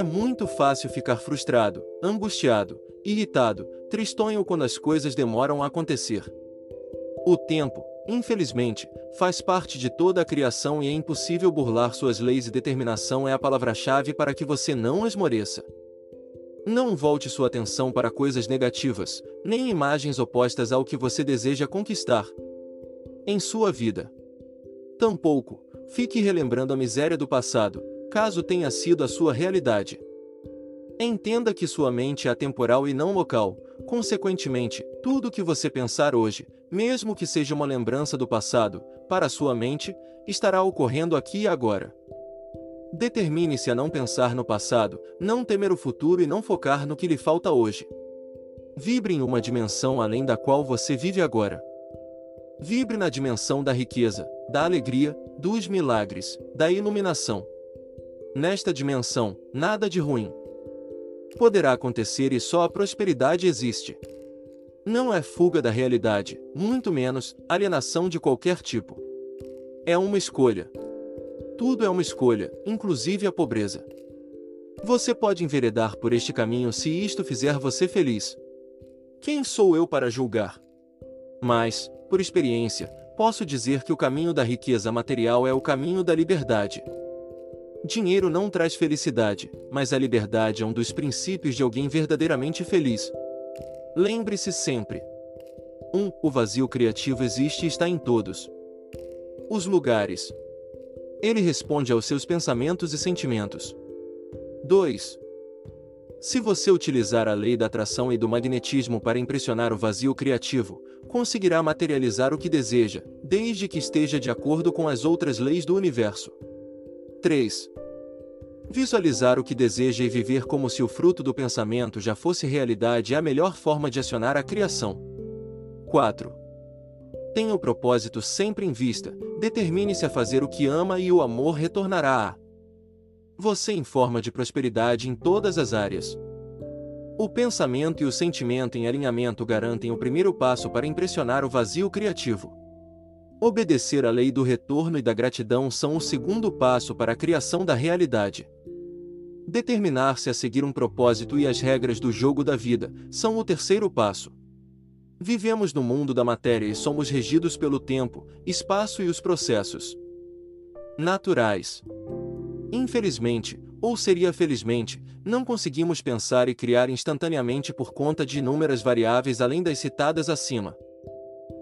É muito fácil ficar frustrado, angustiado, irritado, tristonho quando as coisas demoram a acontecer. O tempo, infelizmente, faz parte de toda a criação e é impossível burlar suas leis e determinação é a palavra-chave para que você não esmoreça. Não volte sua atenção para coisas negativas, nem imagens opostas ao que você deseja conquistar em sua vida. Tampouco, fique relembrando a miséria do passado, caso tenha sido a sua realidade. Entenda que sua mente é atemporal e não local, consequentemente, tudo o que você pensar hoje, mesmo que seja uma lembrança do passado, para sua mente, estará ocorrendo aqui e agora. Determine-se a não pensar no passado, não temer o futuro e não focar no que lhe falta hoje. Vibre em uma dimensão além da qual você vive agora. Vibre na dimensão da riqueza, da alegria, dos milagres, da iluminação. Nesta dimensão, nada de ruim poderá acontecer e só a prosperidade existe. Não é fuga da realidade, muito menos alienação de qualquer tipo. É uma escolha. Tudo é uma escolha, inclusive a pobreza. Você pode enveredar por este caminho se isto fizer você feliz. Quem sou eu para julgar? Mas, por experiência, posso dizer que o caminho da riqueza material é o caminho da liberdade. Dinheiro não traz felicidade, mas a liberdade é um dos princípios de alguém verdadeiramente feliz. Lembre-se sempre: 1. Um, o vazio criativo existe e está em todos os lugares. Ele responde aos seus pensamentos e sentimentos. 2. Se você utilizar a lei da atração e do magnetismo para impressionar o vazio criativo, conseguirá materializar o que deseja, desde que esteja de acordo com as outras leis do universo. 3. Visualizar o que deseja e viver como se o fruto do pensamento já fosse realidade é a melhor forma de acionar a criação. 4. Tenha o propósito sempre em vista, determine-se a fazer o que ama e o amor retornará a você em forma de prosperidade em todas as áreas. O pensamento e o sentimento em alinhamento garantem o primeiro passo para impressionar o vazio criativo. Obedecer à lei do retorno e da gratidão são o segundo passo para a criação da realidade. Determinar-se a seguir um propósito e as regras do jogo da vida são o terceiro passo. Vivemos no mundo da matéria e somos regidos pelo tempo, espaço e os processos naturais. Infelizmente, ou seria felizmente, não conseguimos pensar e criar instantaneamente por conta de inúmeras variáveis além das citadas acima.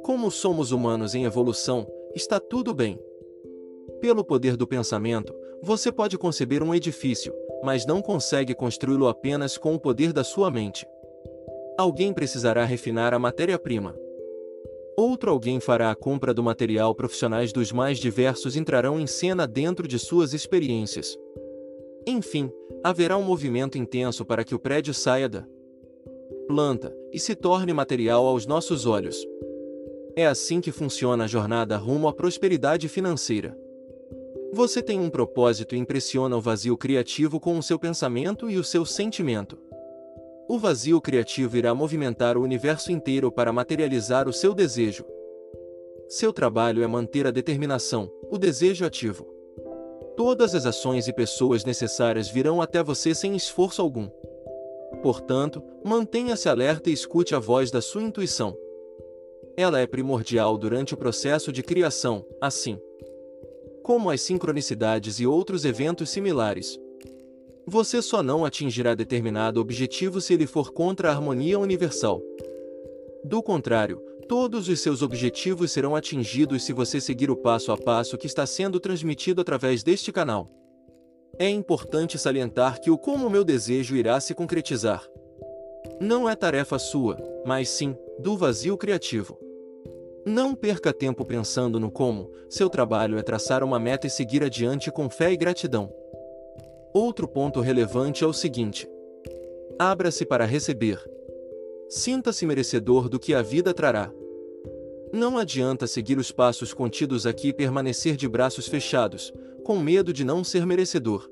Como somos humanos em evolução, está tudo bem. Pelo poder do pensamento, você pode conceber um edifício, mas não consegue construí-lo apenas com o poder da sua mente alguém precisará refinar a matéria-prima. Outro alguém fará a compra do material profissionais dos mais diversos entrarão em cena dentro de suas experiências. Enfim, haverá um movimento intenso para que o prédio saia da planta e se torne material aos nossos olhos. É assim que funciona a jornada rumo à prosperidade financeira. Você tem um propósito e impressiona o vazio criativo com o seu pensamento e o seu sentimento. O vazio criativo irá movimentar o universo inteiro para materializar o seu desejo. Seu trabalho é manter a determinação, o desejo ativo. Todas as ações e pessoas necessárias virão até você sem esforço algum. Portanto, mantenha-se alerta e escute a voz da sua intuição. Ela é primordial durante o processo de criação, assim como as sincronicidades e outros eventos similares. Você só não atingirá determinado objetivo se ele for contra a harmonia universal. Do contrário, todos os seus objetivos serão atingidos se você seguir o passo a passo que está sendo transmitido através deste canal. É importante salientar que o como meu desejo irá se concretizar não é tarefa sua, mas sim do vazio criativo. Não perca tempo pensando no como, seu trabalho é traçar uma meta e seguir adiante com fé e gratidão. Outro ponto relevante é o seguinte: abra-se para receber. Sinta-se merecedor do que a vida trará. Não adianta seguir os passos contidos aqui e permanecer de braços fechados, com medo de não ser merecedor.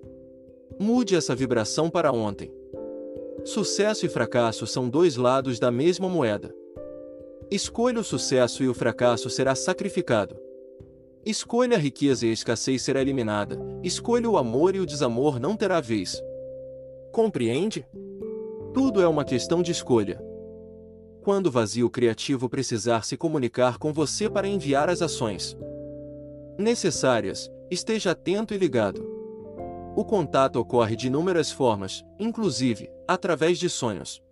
Mude essa vibração para ontem. Sucesso e fracasso são dois lados da mesma moeda. Escolha o sucesso e o fracasso será sacrificado. Escolha a riqueza e a escassez será eliminada, escolha o amor e o desamor não terá vez. Compreende? Tudo é uma questão de escolha. Quando o vazio criativo precisar se comunicar com você para enviar as ações necessárias, esteja atento e ligado. O contato ocorre de inúmeras formas, inclusive através de sonhos.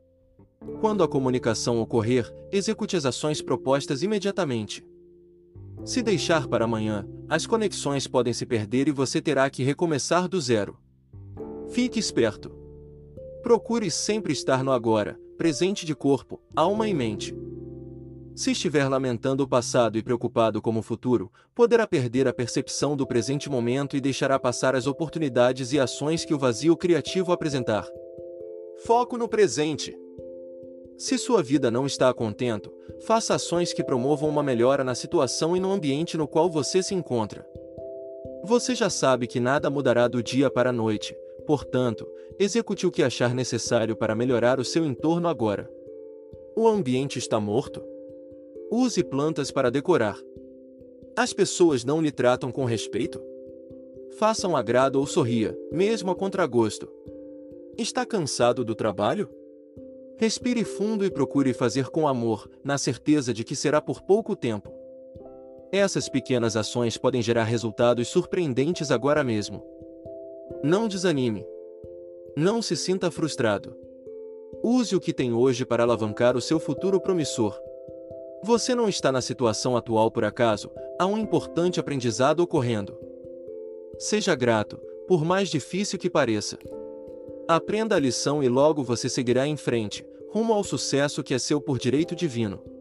Quando a comunicação ocorrer, execute as ações propostas imediatamente. Se deixar para amanhã, as conexões podem se perder e você terá que recomeçar do zero. Fique esperto. Procure sempre estar no agora, presente de corpo, alma e mente. Se estiver lamentando o passado e preocupado com o futuro, poderá perder a percepção do presente momento e deixará passar as oportunidades e ações que o vazio criativo apresentar. Foco no presente. Se sua vida não está contento, faça ações que promovam uma melhora na situação e no ambiente no qual você se encontra. Você já sabe que nada mudará do dia para a noite, portanto, execute o que achar necessário para melhorar o seu entorno agora. O ambiente está morto? Use plantas para decorar. As pessoas não lhe tratam com respeito? Faça um agrado ou sorria, mesmo a contragosto. Está cansado do trabalho? Respire fundo e procure fazer com amor, na certeza de que será por pouco tempo. Essas pequenas ações podem gerar resultados surpreendentes agora mesmo. Não desanime. Não se sinta frustrado. Use o que tem hoje para alavancar o seu futuro promissor. Você não está na situação atual por acaso, há um importante aprendizado ocorrendo. Seja grato, por mais difícil que pareça. Aprenda a lição e logo você seguirá em frente, rumo ao sucesso que é seu por direito divino.